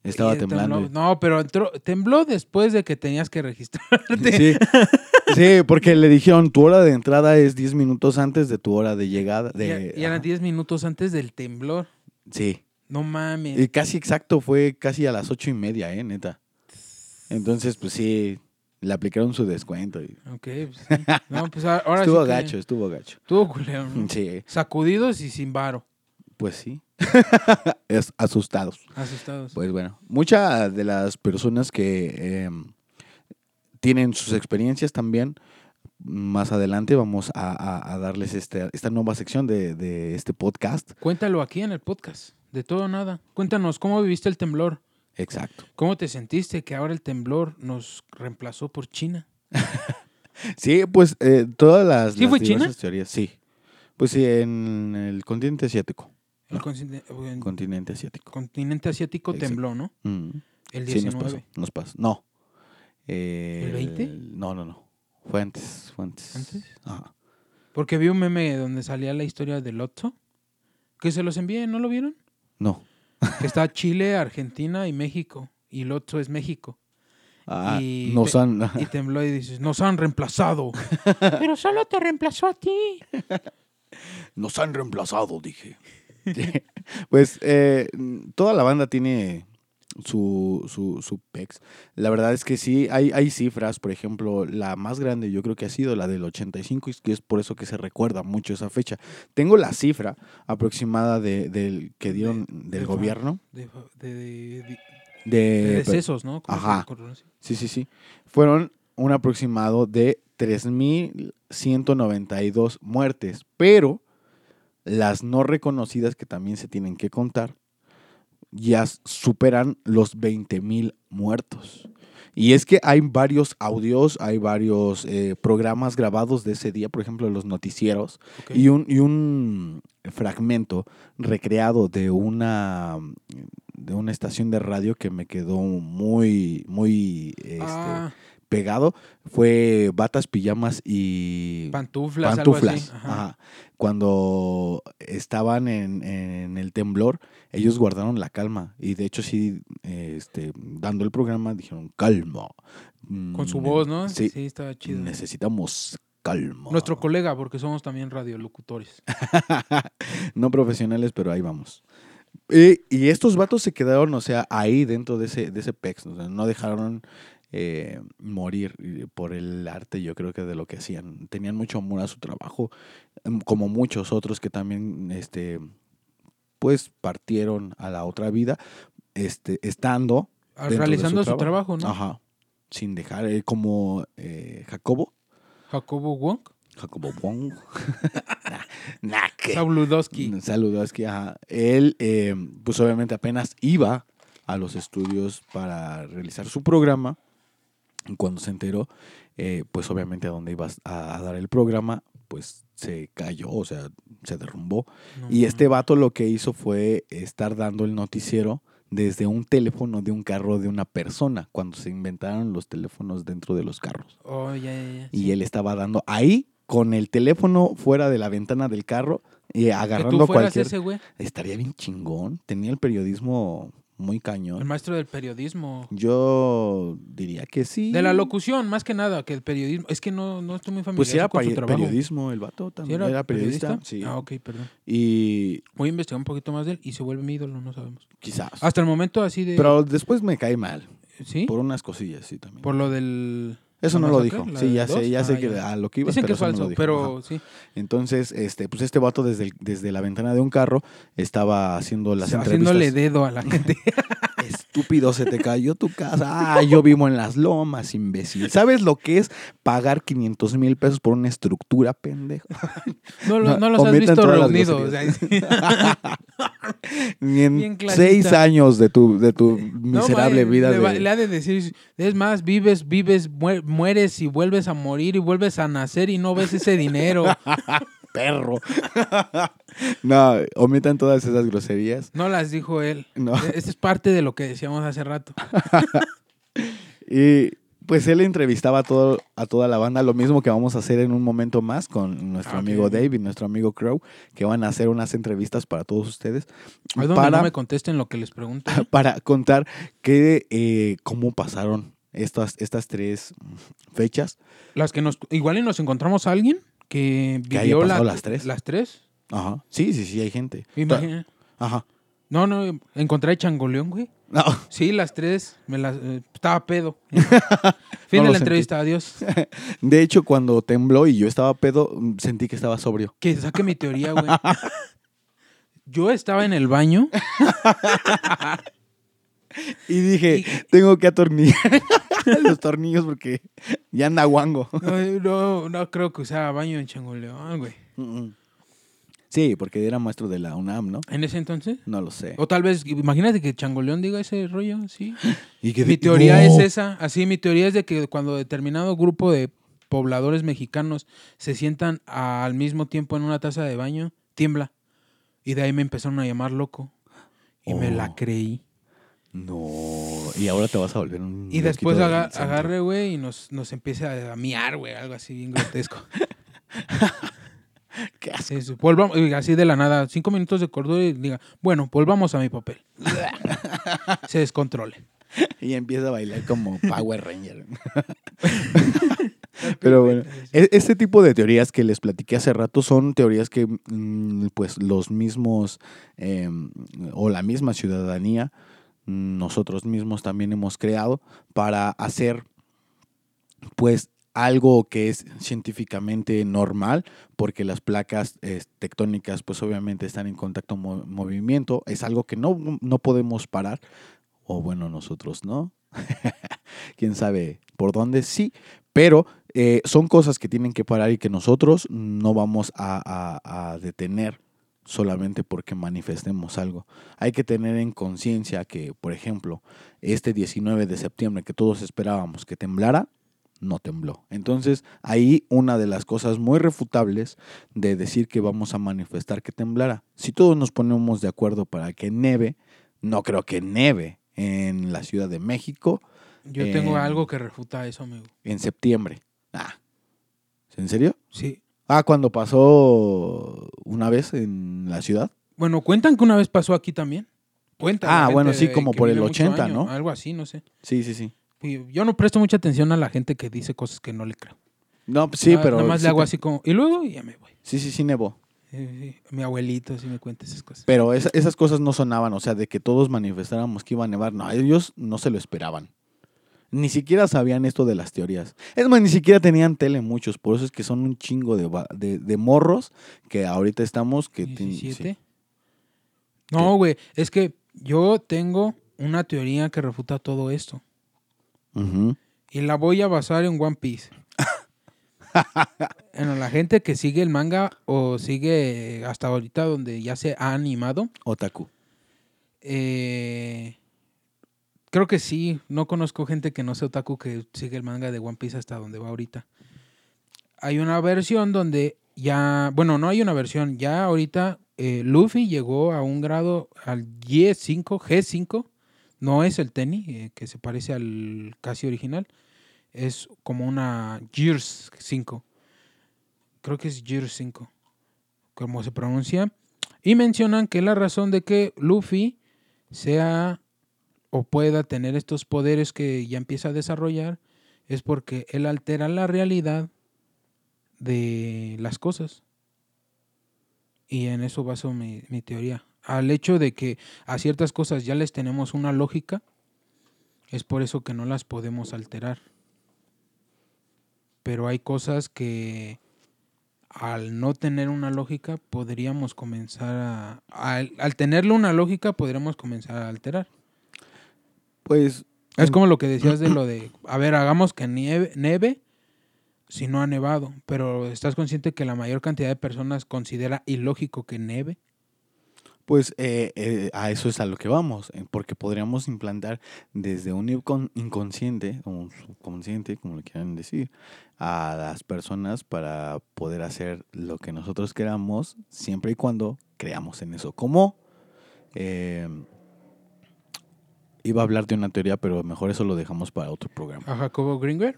estaba temblando. tembló- No, pero entró- tembló después de que tenías que registrarte. Sí. sí, porque le dijeron, tu hora de entrada es 10 minutos antes de tu hora de llegada. De, y, y eran ajá. 10 minutos antes del temblor. Sí. No mames. Y casi exacto, fue casi a las ocho y media, ¿eh? Neta. Entonces, pues sí, le aplicaron su descuento. y- Ok, pues sí. No, pues ahora estuvo sí que- gacho, estuvo gacho. Estuvo culero, ¿no? Sí, Sacudidos y sin varo. pues sí. es asustados. Asustados. Pues bueno, muchas de las personas que eh, tienen sus experiencias también, más adelante vamos a, a- a darles este, esta nueva sección de, de este podcast. Cuéntalo aquí en el podcast. De todo nada. Cuéntanos cómo viviste el temblor. Exacto. ¿Cómo te sentiste que ahora el temblor nos reemplazó por China? Sí, pues eh, todas las, ¿Sí las fue China? teorías, sí. Pues sí, en el continente asiático. El No. continente, asiático. continente asiático Exacto. tembló, ¿no? Mm. El Sí, nos 19. pasó, nos pasó. No. Eh, ¿El 20? No, no, no. Fue antes, fue antes. ¿Antes? Ajá. Porque vi un meme donde salía la historia del Otto. Que se los envié, ¿no lo vieron? No. Que está Chile, Argentina y México. Y el otro es México. Ah, Y nos te- han... Y tembló y dices, nos han reemplazado. Pero solo te reemplazó a ti. Nos han reemplazado, dije. pues eh, toda la banda tiene su, su, su pex. La verdad es que sí, hay, hay cifras, por ejemplo, la más grande yo creo que ha sido la del 85, y que es por eso que se recuerda mucho esa fecha. Tengo la cifra aproximada de, del que dieron del de- gobierno. De, de- de- de- De, de decesos, ¿no? ¿Cómo se ajá. Sí, sí, sí. Fueron un aproximado de 3.192 muertes, pero las no reconocidas que también se tienen que contar ya superan los 20.000 muertos. Y es que hay varios audios, hay varios eh, programas grabados de ese día, por ejemplo, los noticieros, y un, y un fragmento recreado de una, de una estación de radio que me quedó muy, muy este, Ah, pegado fue Batas, Pijamas y pantuflas, algo Pantuflas. así. Ajá. Ajá. Cuando estaban en, en el temblor, ellos guardaron la calma y de hecho sí, eh, este, dando el programa dijeron calma. Con su Mm, voz, ¿no? Sí, estaba chido. necesitamos calma. Nuestro colega, porque somos también radiolocutores. no profesionales, pero ahí vamos. Y, y estos vatos se quedaron, o sea, ahí dentro de ese, de ese PEX, o sea, no dejaron eh, morir eh, por el arte, yo creo que de lo que hacían. Tenían mucho amor a su trabajo, em, como muchos otros que también, este, pues, partieron a la otra vida, este, estando Ah, de Realizando su su trabajo, ¿no? Ajá. Sin dejar, eh, como eh, Jacobo. Jacobo Wong. Jacobo Wong. Saludos, que ajá. Él, eh, pues obviamente apenas iba a los estudios para realizar su programa. Y Cuando se enteró, eh, pues obviamente a donde ibas a, a dar el programa, pues se cayó, o sea, se derrumbó. No, Y este vato lo que hizo fue estar dando el noticiero desde un teléfono de un carro de una persona, cuando se inventaron los teléfonos dentro de los carros. Oh, ya, ya, ya. Y él estaba dando ahí con el teléfono fuera de la ventana del carro y Que agarrando tú fueras cualquier... ese güey. Estaría bien chingón. Tenía el periodismo muy El cañón. maestro del periodismo. Yo diría que sí. De la locución, más que nada, que el periodismo. Es que no, no estoy muy familiar Pues sí era con su trabajo. periodismo el vato ¿Sí también. era, periodista. Sí. Ah, ok, perdón. Y Voy a investigar un poquito más de él y se vuelve mi ídolo, no sabemos. quizás. Hasta el momento así de... Pero después me cae mal. ¿Sí? Por, Por unas cosillas, sí, también. lo del... Eso no lo dijo. Sí, ya sé, ya sé Ah, que ya. a lo que ibas, Dicen que pero es no lo falso, dijo. pero Ajá. sí. Entonces, este, pues este vato desde, el- desde la ventana de un carro estaba haciendo las Haciéndole entrevistas. dedo a la gente. Estúpido, se te cayó tu casa. Ah, yo vivo en las lomas, imbécil. ¿Sabes lo que es pagar 500 mil pesos por una estructura, pendejo? No, No, no los has visto reunidos. Ni en seis años de tu, de tu miserable vida le, de... le ha de decir, es más, vives, vives, muer- mueres y vuelves a morir y vuelves a nacer y no ves ese dinero. perro. no, omitan todas esas groserías. No las dijo él. No. Esta es parte de lo que decíamos hace rato. Y pues él entrevistaba a, todo, a toda la banda, lo mismo que vamos a hacer en un momento más con nuestro Ah, amigo Dave y nuestro amigo Crow, que van a hacer unas entrevistas para todos ustedes. Es donde Para, no me contesten lo que les pregunto. para contar que, eh, cómo pasaron estas, estas tres fechas. Las que nos, igual y nos encontramos a alguien que Que vivió la- las tres. Las tres. Ajá. Sí, sí, sí, hay gente. Imagina. Ajá. No, no, encontré Changoleón, güey. No. Sí, las tres. Me las, eh, estaba pedo. No fin de la entrevista, adiós. De hecho, cuando tembló y yo estaba pedo, sentí que estaba sobrio. Que saque mi teoría, güey. Yo estaba en el baño. Y dije, tengo que atornillar los tornillos porque ya anda guango. No, no, no creo que usaba baño en Changoleón, güey. Sí, porque era maestro de la UNAM, ¿no? En ese entonces. No lo sé. O tal vez, imagínate que Changoleón diga ese rollo, sí. Y que Mi teoría ¡No! es esa. Así, mi teoría es de que cuando determinado grupo de pobladores mexicanos se sientan al mismo tiempo en una taza de baño, tiembla. Y de ahí me empezaron a llamar loco. Y me la Oh. creí. No, y ahora te vas a volver un. Y después aga- agarre, güey, y nos, nos empieza a miar, güey, algo así bien grotesco. Qué. Sí, volvamos- y así de la nada, cinco minutos de cordura y diga, bueno, volvamos a mi papel. Se descontrole. Y empieza a bailar como Power Ranger. Pero bueno, e- este tipo de teorías que les platiqué hace rato son teorías que mm, pues los mismos eh, o la misma ciudadanía, nosotros mismos también hemos creado para hacer pues algo que es científicamente normal, porque las placas tectónicas pues obviamente están en contacto mo- movimiento, es algo que no, no podemos parar, o bueno, nosotros no, quién sabe por dónde sí, pero eh, son cosas que tienen que parar y que nosotros no vamos a detener solamente porque manifestemos algo. Hay que tener en conciencia que, por ejemplo, este 19 de septiembre que todos esperábamos que temblara, no tembló. Entonces, ahí una de las cosas muy refutables de decir que vamos a manifestar que temblara. Si todos nos ponemos de acuerdo para que neve, no creo que neve en la Ciudad de México Yo tengo en- algo que refuta eso, amigo. en septiembre. Ah, ¿en serio? Sí. Ah, cuando pasó una vez en la ciudad. Bueno, cuentan que una vez pasó aquí también. Cuentan. Ah, bueno, sí, como por el vive mucho 80, año, ¿no? Algo así, no sé. Sí, sí, sí. Y Yo no presto mucha atención a la gente que dice cosas que no le creo. No, pues sí, Nada- pero. Nada más sí le hago te- así como. Y luego ya me voy. Sí, sí, sí, nevó. Sí, Mi abuelito sí me cuenta esas cosas. Pero esa- esas cosas no sonaban, o sea, de que todos manifestáramos que iba a nevar. No, ellos no se lo esperaban. Ni siquiera sabían esto de las teorías. Es más, ni siquiera tenían tele muchos. Por eso es que son un chingo de, de, de morros que ahorita estamos. que tin- sí. 17. No, güey, es que yo tengo una teoría que refuta todo esto. Y la voy a basar en One Piece. bueno, la gente que sigue el manga o sigue hasta ahorita donde ya se ha animado, Otaku. eh, creo que sí. No conozco gente que no sea otaku que sigue el manga de One Piece hasta donde va ahorita. Hay una versión donde ya, bueno, no hay una versión, ya ahorita eh, Luffy llegó a un grado al G5, G5, no es el Tenny, eh, que se parece al casi original, es como una Gears 5. Creo que es Gears 5, como se pronuncia. Y mencionan que la razón de que Luffy sea o pueda tener estos poderes que ya empieza a desarrollar es porque él altera la realidad de las cosas. Y en eso baso mi, mi teoría. Al hecho de que a ciertas cosas ya les tenemos una lógica, es por eso que no las podemos alterar. Pero hay cosas que al no tener una lógica podríamos comenzar a... Al, al tenerle una lógica podríamos comenzar a alterar. Pues Es como lo que decías de lo de, a ver, hagamos que nieve, neve si no ha nevado, pero ¿estás consciente que la mayor cantidad de personas considera ilógico que neve? Pues eh, eh, a eso es a lo que vamos, eh, porque podríamos implantar desde un incon- inconsciente o un subconsciente, como le quieran decir, a las personas para poder hacer lo que nosotros queramos, siempre y cuando creamos en eso. ¿Cómo? Iba a hablar de una teoría, pero mejor eso lo dejamos para otro programa. A Jacobo Greenberg.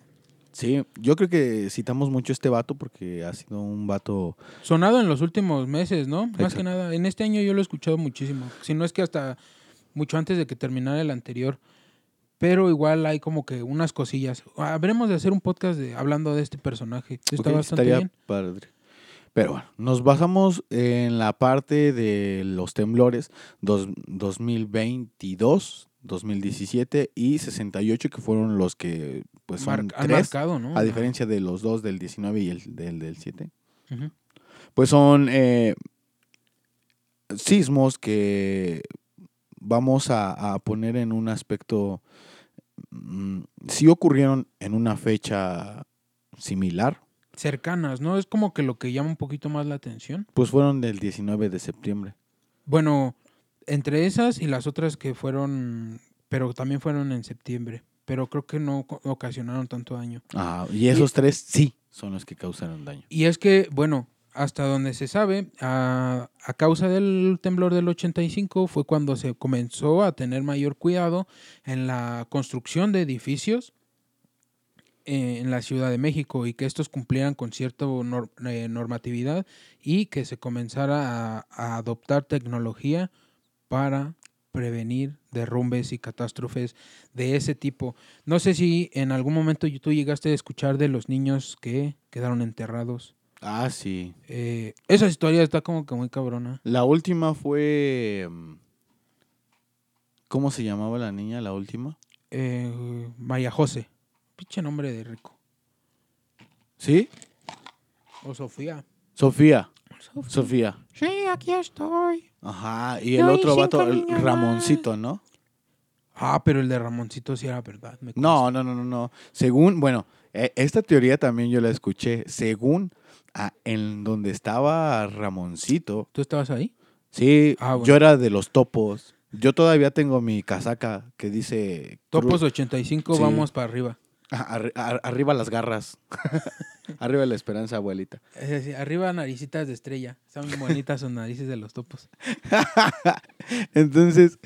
Sí, yo creo que citamos mucho este vato porque ha sido un vato Sonado en los últimos meses, ¿no? Más que nada, en este año yo lo he escuchado muchísimo. Si no es que hasta mucho antes de que terminara el anterior. Pero igual hay como que unas cosillas. Habremos de hacer un podcast de, hablando de este personaje. Está Ok, bastante bien. padre. Pero bueno, nos basamos en la parte de los temblores dos- 2022, 2017 y 68 que fueron los que pues son Mar- han tres, marcado, ¿no? a diferencia de los dos del 19 y el del, del 7. Ujú. Pues son eh, sismos que vamos a, a poner en un aspecto, mm, sí ocurrieron en una fecha similar, Cercanas, ¿no? Es como que lo que llama un poquito más la atención. pues fueron del 19 de septiembre. Bueno, entre esas y las otras que fueron, pero también fueron en septiembre, pero creo que no ocasionaron tanto daño. Ah, y esos tres sí son los que causaron daño. Y es que, bueno, hasta donde se sabe, a, a causa del temblor del 85 fue cuando se comenzó a tener mayor cuidado en la construcción de edificios eh, en la Ciudad de México y que estos cumplieran con cierta eh, normatividad y que se comenzara a, a adoptar tecnología para prevenir derrumbes y catástrofes de ese tipo. No sé si en algún momento tú llegaste a escuchar de los niños que quedaron enterrados. Ah, sí. Eh, esa historia está como que muy cabrona. La última fue... mm, ¿Cómo se llamaba la niña, la última? Eh, María José. Pinche nombre de rico. ¿Sí? O Sofía. Sofía. Sofía. Sí, aquí estoy. Ajá. Y el No otro vato, el Ramoncito, ¿no? Ah, pero el de Ramoncito sí era verdad. me. No, no, no, no, no. Según, bueno, eh, esta teoría también yo la escuché. Según ah, en donde estaba Ramoncito, ¿Tú estabas ahí? sí, Ah, bueno. yo era de los topos. Yo todavía tengo mi casaca que dice... Topos 85, Sí. vamos para arriba. Arri- ar- arriba las garras. arriba la esperanza, abuelita. Arriba naricitas de estrella. Están bien bonitas sus narices de los topos. Entonces,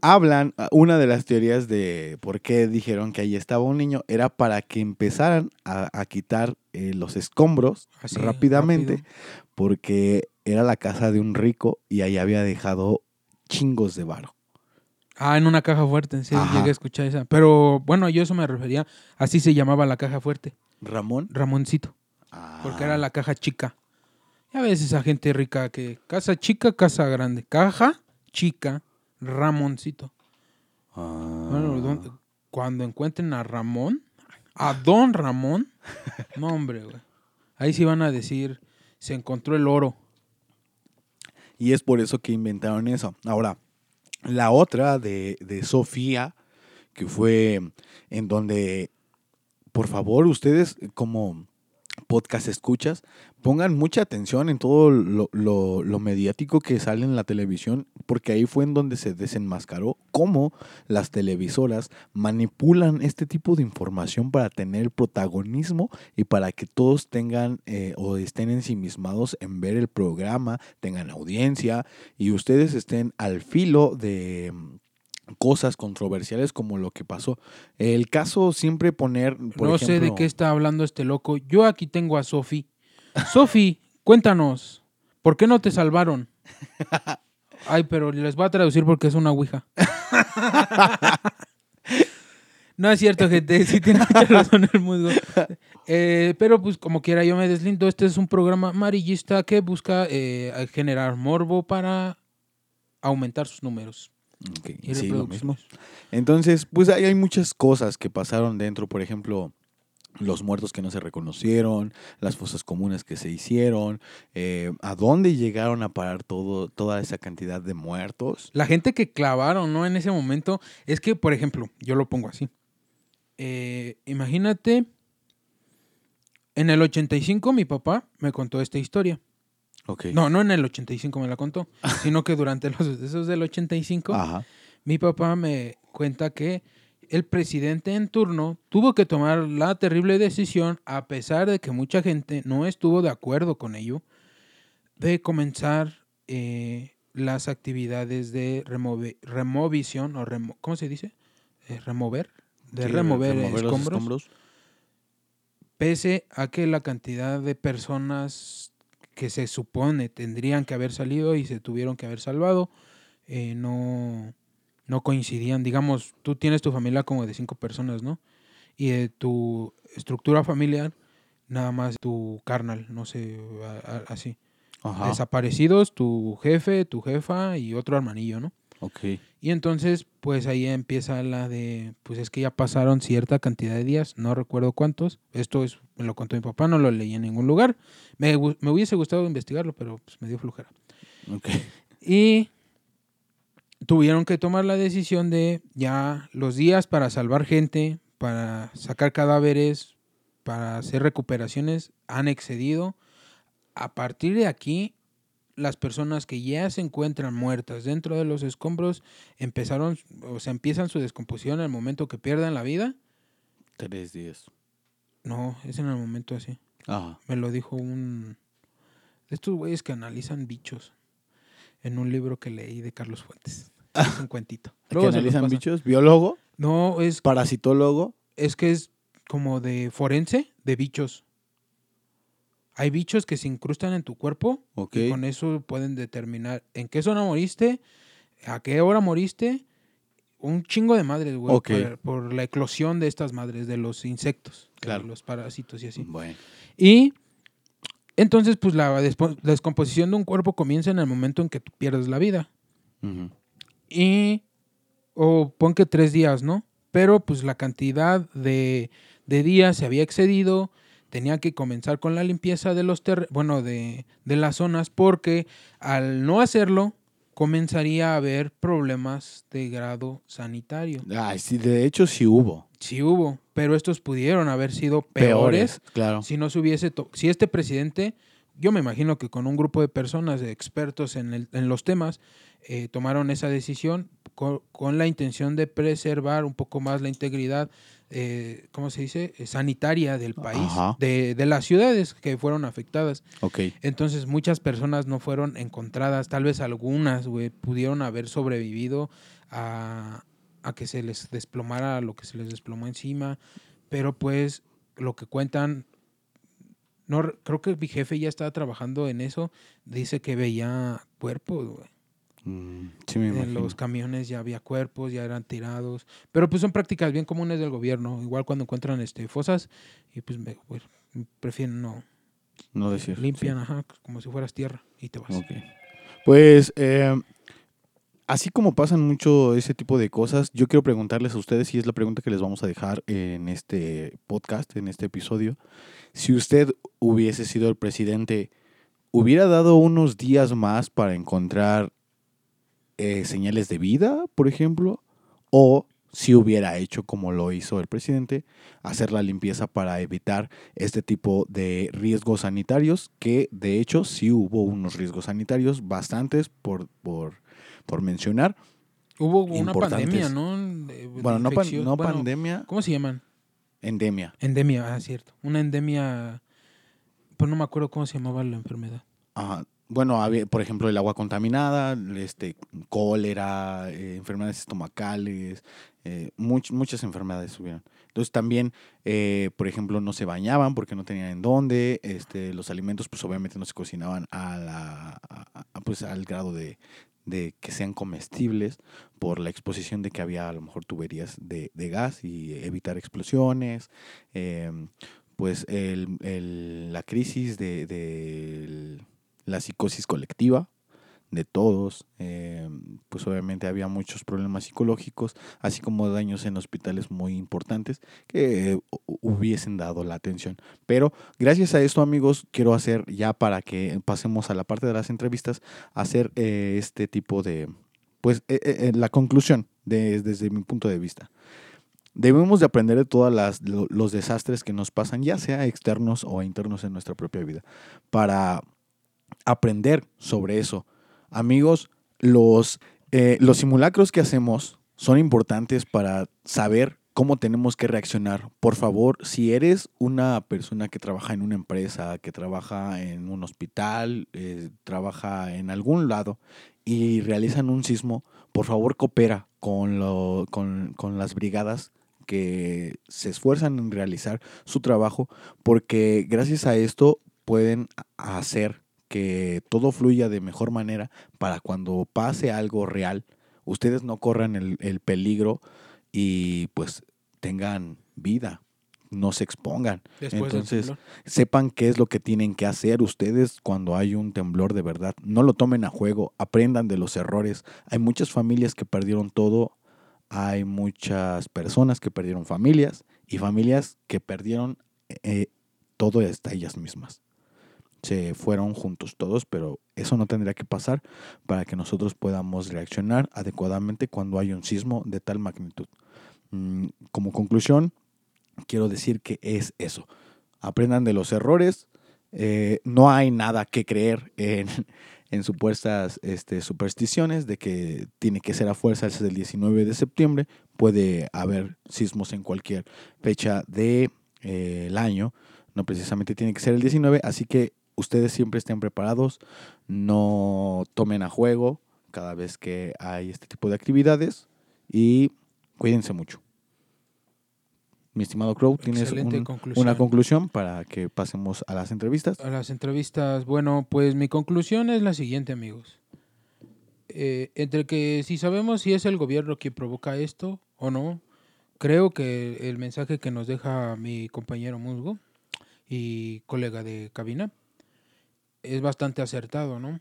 hablan, ah, una de las teorías de por qué dijeron que ahí estaba un niño era para que empezaran a, a quitar eh, los escombros Así, rápidamente, rápido. porque era la casa de un rico y ahí había dejado chingos de varo. Ah, en una caja fuerte, sí, Ajá. llegué a escuchar esa. Pero bueno, yo eso me refería, así se llamaba la caja fuerte, Ramón. Ramoncito, porque era Ah, la caja chica. Ya ves esa gente rica que casa chica, casa grande, caja chica, Ramoncito. ah. Bueno, cuando encuentren a Ramón, a Don Ramón, no hombre, güey. Ahí sí van a decir, se encontró el oro. Y es por eso que inventaron eso. Ahora, la otra de, de Sofía, que fue en donde, por favor, ustedes como podcast escuchas, pongan mucha atención en todo lo, lo- lo mediático que sale en la televisión, porque ahí fue en donde se desenmascaró cómo las televisoras manipulan este tipo de información para tener protagonismo y para que todos tengan eh, o estén ensimismados en ver el programa, tengan audiencia y ustedes estén al filo de cosas controversiales como lo que pasó. El caso siempre poner, por no sé de qué está hablando este loco. Yo aquí tengo a Sofi. Sofi, cuéntanos, ¿por qué no te salvaron? Ay, pero les voy a traducir porque es una ouija. No es cierto, gente. Sí tiene mucha razón el musgo. Eh, pero pues como quiera yo me deslindo. Este es un programa amarillista que busca eh, generar morbo para aumentar sus números. Y sí, lo mismo. Entonces, pues ahí hay muchas cosas que pasaron dentro, por ejemplo, los muertos que no se reconocieron, las fosas comunes que se hicieron, eh, a dónde llegaron a parar todo, toda esa cantidad de muertos. La gente que clavaron, ¿no? En ese momento, es que, por ejemplo, yo lo pongo así. Eh, imagínate, en el 85 mi papá me contó esta historia. No, no en el 85 me la contó, sino que durante los sucesos del 85, Ajá. mi papá me cuenta que el presidente en turno tuvo que tomar la terrible decisión, a pesar de que mucha gente no estuvo de acuerdo con ello, de comenzar eh, las actividades de remove- removisión, o remo- ¿cómo se dice? Eh, remover, de Sí, remover, los escombros, pese a que la cantidad de personas que se supone tendrían que haber salido y se tuvieron que haber salvado, eh, no, no coincidían. Digamos, tú tienes tu familia como de cinco personas, ¿no? Y de tu estructura familiar, nada más tu carnal, no sé, a- a- así. Ajá. Desaparecidos, tu jefe, tu jefa y otro hermanillo, ¿no? Ok. Y entonces, pues ahí empieza la de, pues es que ya pasaron cierta cantidad de días, no recuerdo cuántos. Esto es, me lo contó mi papá, no lo leí en ningún lugar. Me, me hubiese gustado investigarlo, pero pues me dio flujera. Ok. Y tuvieron que tomar la decisión de ya los días para salvar gente, para sacar cadáveres, para hacer recuperaciones, han excedido. A partir de aquí, las personas que ya se encuentran muertas dentro de los escombros empezaron, o sea, empiezan su descomposición el momento que pierdan la vida. Tres días. No, es en el momento así. Ajá. Me lo dijo un de estos güeyes que analizan bichos en un libro que leí de Carlos Fuentes. Es un cuentito. ¿Que Luego los analizan bichos? ¿Biólogo? No, es, ¿Parasitólogo? es que es como de forense de bichos. Hay bichos que se incrustan en tu cuerpo Ok. y con eso pueden determinar en qué zona moriste, a qué hora moriste. Un chingo de madres, güey, por, por la eclosión de estas madres, de los insectos, de los parásitos y así. Bueno. Y entonces, pues la descomposición de un cuerpo comienza en el momento en que tú pierdes la vida. Y, o pon que tres días, ¿no? Pero pues la cantidad de, de días se había excedido, tenía que comenzar con la limpieza de los ter bueno, de, de las zonas, porque al no hacerlo, comenzaría a haber problemas de grado sanitario. Ay, sí, de hecho sí hubo. Sí hubo, pero estos pudieron haber sido peores claro. si no se hubiese si este presidente yo me imagino que con un grupo de personas de expertos en, el- en los temas eh, tomaron esa decisión co- con, la intención de preservar un poco más la integridad eh, ¿cómo se dice? Eh, sanitaria del país de, de las ciudades que fueron afectadas Ok. entonces muchas personas no fueron encontradas tal vez algunas güey, pudieron haber sobrevivido a, a que se les desplomara lo que se les desplomó encima pero pues lo que cuentan no re- creo que mi jefe ya estaba trabajando en eso dice que veía cuerpos güey. Mm, sí me en imagino. los camiones ya había cuerpos ya eran tirados pero pues son prácticas bien comunes del gobierno igual cuando encuentran este fosas y pues me- pues, prefieren no No decir. limpian ajá como si fueras tierra y te vas. Pues, eh, así como pasan mucho ese tipo de cosas, yo quiero preguntarles a ustedes, y es la pregunta que les vamos a dejar en este podcast, en este episodio. Si usted hubiese sido el presidente, ¿hubiera dado unos días más para encontrar eh, señales de vida, por ejemplo? ¿O si hubiera hecho como lo hizo el presidente, hacer la limpieza para evitar este tipo de riesgos sanitarios, que de hecho sí hubo unos riesgos sanitarios, bastantes por, por, por mencionar. Hubo una pandemia, ¿no? De- Bueno, no, pan- infección. no Bueno, pandemia, ¿Cómo se llaman? endemia. Endemia, ah, cierto. Una endemia. Pues no me acuerdo cómo se llamaba la enfermedad. Ajá. Bueno, por ejemplo, el agua contaminada, este, cólera, eh, enfermedades estomacales, eh, much- muchas enfermedades hubieron. Entonces también, eh, por ejemplo, no se bañaban porque no tenían en dónde, este, los alimentos pues obviamente no se cocinaban a la, pues, al grado de, de que sean comestibles por la exposición de que había a lo mejor tuberías de, de gas y evitar explosiones. em, pues el, el- la crisis de, de la psicosis colectiva de todos, eh, pues obviamente había muchos problemas psicológicos, así como daños en hospitales muy importantes que eh, hu- hubiesen dado la atención. Pero gracias a esto, amigos, quiero hacer ya para que pasemos a la parte de las entrevistas, hacer eh, este tipo de, pues, eh, la conclusión de- desde mi punto de vista. Debemos de aprender de todos los desastres que nos pasan, ya sea externos o internos en nuestra propia vida, para aprender sobre eso. Amigos, los, eh, los simulacros que hacemos son importantes para saber cómo tenemos que reaccionar. Por favor, si eres una persona que trabaja en una empresa, que trabaja en un hospital, eh, trabaja en algún lado y realizan un sismo, por favor coopera con, lo, con, con las brigadas que se esfuerzan en realizar su trabajo, porque gracias a esto pueden hacer que todo fluya de mejor manera para cuando pase algo real, ustedes no corran el, el peligro y pues tengan vida, no se expongan. Después Entonces, sepan qué es lo que tienen que hacer ustedes cuando hay un temblor de verdad. No lo tomen a juego, aprendan de los errores. Hay muchas familias que perdieron todo, hay muchas personas que perdieron familias y familias que perdieron eh, todo hasta ellas mismas. Se fueron juntos todos, pero eso no tendría que pasar para que nosotros podamos reaccionar adecuadamente cuando hay un sismo de tal magnitud. Mm, Como conclusión, quiero decir que es eso. Aprendan de los errores. eh, no hay nada que creer en, en supuestas este, supersticiones de que tiene que ser a fuerza el 19 de septiembre. Puede haber sismos en cualquier fecha del de, el año. No precisamente tiene que ser el 19. Así que ustedes siempre estén preparados. No tomen a juego cada vez que hay este tipo de actividades. Y cuídense mucho. Mi estimado Crow, ¿tienes un- conclusión. una conclusión para que pasemos a las entrevistas? A las entrevistas, bueno, pues mi conclusión es la siguiente, amigos. Eh, entre que si sabemos si es el gobierno quien provoca esto o no, creo que el mensaje que nos deja mi compañero Musgo y colega de cabina es bastante acertado, ¿no?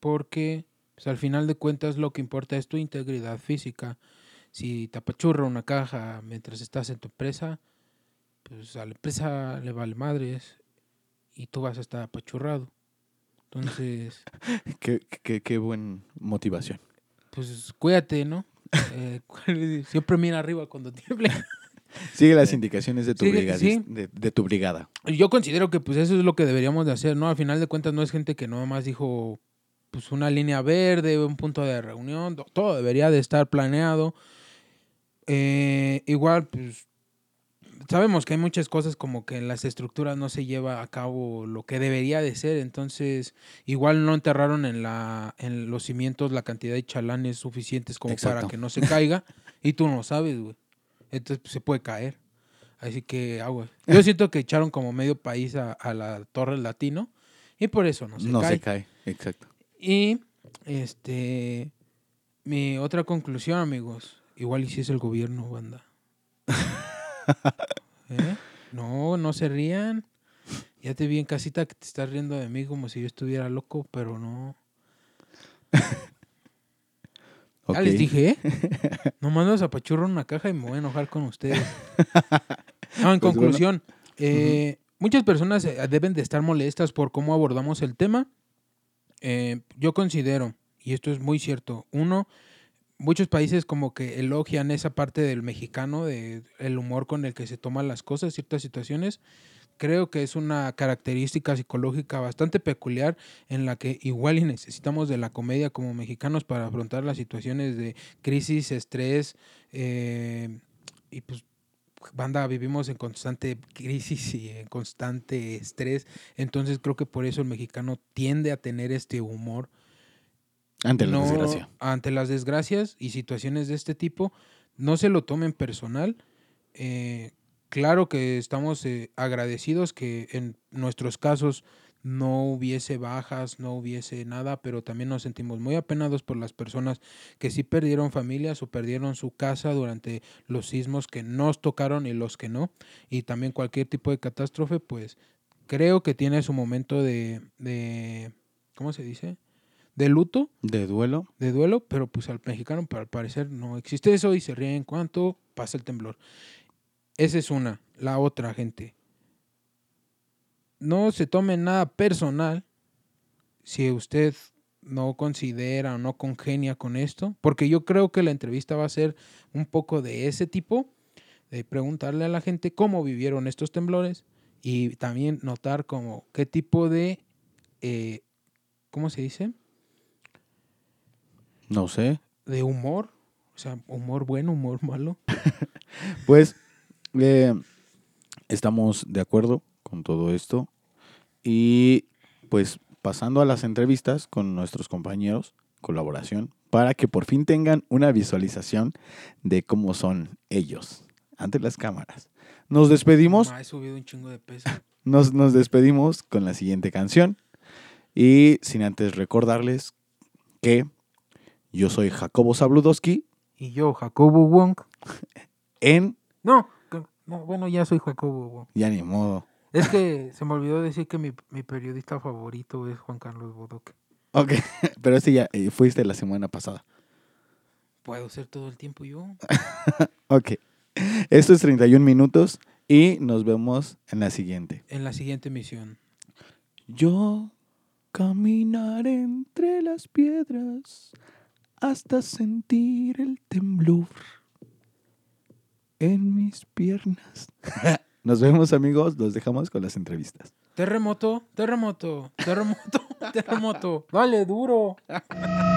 Porque pues, al final de cuentas lo que importa es tu integridad física. Si te apachurra una caja mientras estás en tu empresa, pues a la empresa le vale madres y tú vas a estar apachurrado. Entonces, Qué, qué, qué buena motivación. pues cuídate, ¿no? Eh, siempre mira arriba cuando tiemble. Sigue las indicaciones de tu, Sigue- brigadi- sí. de, de tu brigada. Yo considero que pues eso es lo que deberíamos de hacer, ¿no? Al final de cuentas no es gente que nada más dijo pues una línea verde, un punto de reunión, to- todo debería de estar planeado. Eh, igual, pues sabemos que hay muchas cosas como que en las estructuras no se lleva a cabo lo que debería de ser, entonces igual no enterraron en la en los cimientos la cantidad de chalanes suficientes como para que no se caiga y tú no sabes, güey. Entonces pues, se puede caer. Así que agua. Yo siento que echaron como medio país a, a la Torre Latino y por eso no se no cae. se cae, exacto. Y este mi otra conclusión, amigos, igual y si es el gobierno, banda. ¿Eh? No, no se rían. Ya te vi en casita que te estás riendo de mí como si yo estuviera loco, pero no. Ok. Ya les dije, ¿eh? Nomás nos apachurro una caja y me voy a enojar con ustedes. No, en Pues bueno. conclusión, eh, muchas personas eh, deben de estar molestas por cómo abordamos el tema. Eh, yo considero, y esto es muy cierto, uno, muchos países como que elogian esa parte del mexicano, de el humor con el que se toman las cosas, ciertas situaciones. Creo que es una característica psicológica bastante peculiar en la que igual y necesitamos de la comedia como mexicanos para afrontar las situaciones de crisis, estrés eh, y pues banda vivimos en constante crisis y en constante estrés, entonces creo que por eso el mexicano tiende a tener este humor Ante la no- desgracia. ante las desgracias y situaciones de este tipo, no se lo tomen personal. Eh, claro que estamos eh, agradecidos que en nuestros casos no hubiese bajas, no hubiese nada, pero también nos sentimos muy apenados por las personas que sí perdieron familias o perdieron su casa durante los sismos que nos tocaron y los que no. Y también cualquier tipo de catástrofe, pues creo que tiene su momento de, de ¿cómo se dice? De luto De duelo. de duelo, pero pues al mexicano al parecer no existe eso y se ríe en cuanto pasa el temblor. Esa es una. La otra, gente. No se tome nada personal si usted no considera o no congenia con esto, porque yo creo que la entrevista va a ser un poco de ese tipo, de preguntarle a la gente cómo vivieron estos temblores y también notar como qué tipo de, eh, ¿cómo se dice? No sé. de humor, o sea, humor bueno, humor malo. Pues eh, estamos de acuerdo con todo esto. Y pues pasando a las entrevistas con nuestros compañeros, colaboración, para que por fin tengan una visualización de cómo son ellos ante las cámaras. Nos despedimos, he subido un chingo de peso. nos, nos despedimos con la siguiente canción. Y sin antes recordarles que yo soy Jacobo Zabludowski Y yo, Jacobo Wong. en No, No, bueno, ya soy Jacobo. Ya ni modo. Es que se me olvidó decir que mi, mi periodista favorito es Juan Carlos Bodoque. Ok, pero sí ya eh, fuiste la semana pasada. Puedo ser todo el tiempo yo. Ok. Esto es 31 minutos y nos vemos en la siguiente. En la siguiente misión. Yo caminaré entre las piedras hasta sentir el temblor en mis piernas. Nos vemos amigos, los dejamos con las entrevistas. Terremoto, terremoto, terremoto, terremoto. Dale, duro.